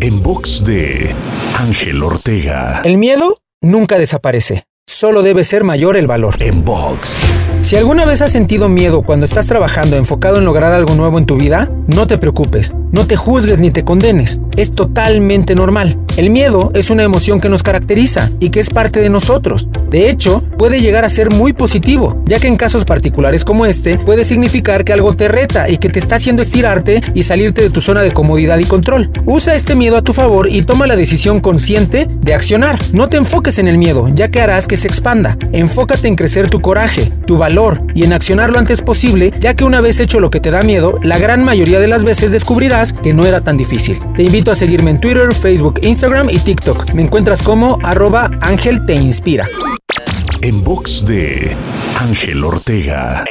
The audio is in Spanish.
En box de Ángel Ortega. El miedo nunca desaparece, solo debe ser mayor el valor. En box. Si alguna vez has sentido miedo cuando estás trabajando enfocado en lograr algo nuevo en tu vida, no te preocupes, no te juzgues ni te condenes, es totalmente normal. El miedo es una emoción que nos caracteriza y que es parte de nosotros. De hecho, puede llegar a ser muy positivo, ya que en casos particulares como este puede significar que algo te reta y que te está haciendo estirarte y salirte de tu zona de comodidad y control. Usa este miedo a tu favor y toma la decisión consciente de accionar. No te enfoques en el miedo, ya que harás que se expanda. Enfócate en crecer tu coraje, tu valor y en accionar lo antes posible, ya que una vez hecho lo que te da miedo, la gran mayoría de las veces descubrirás que no era tan difícil. Te invito a seguirme en Twitter, Facebook, Instagram y TikTok. Me encuentras como arroba Ángel Te. En box de Ángel Ortega.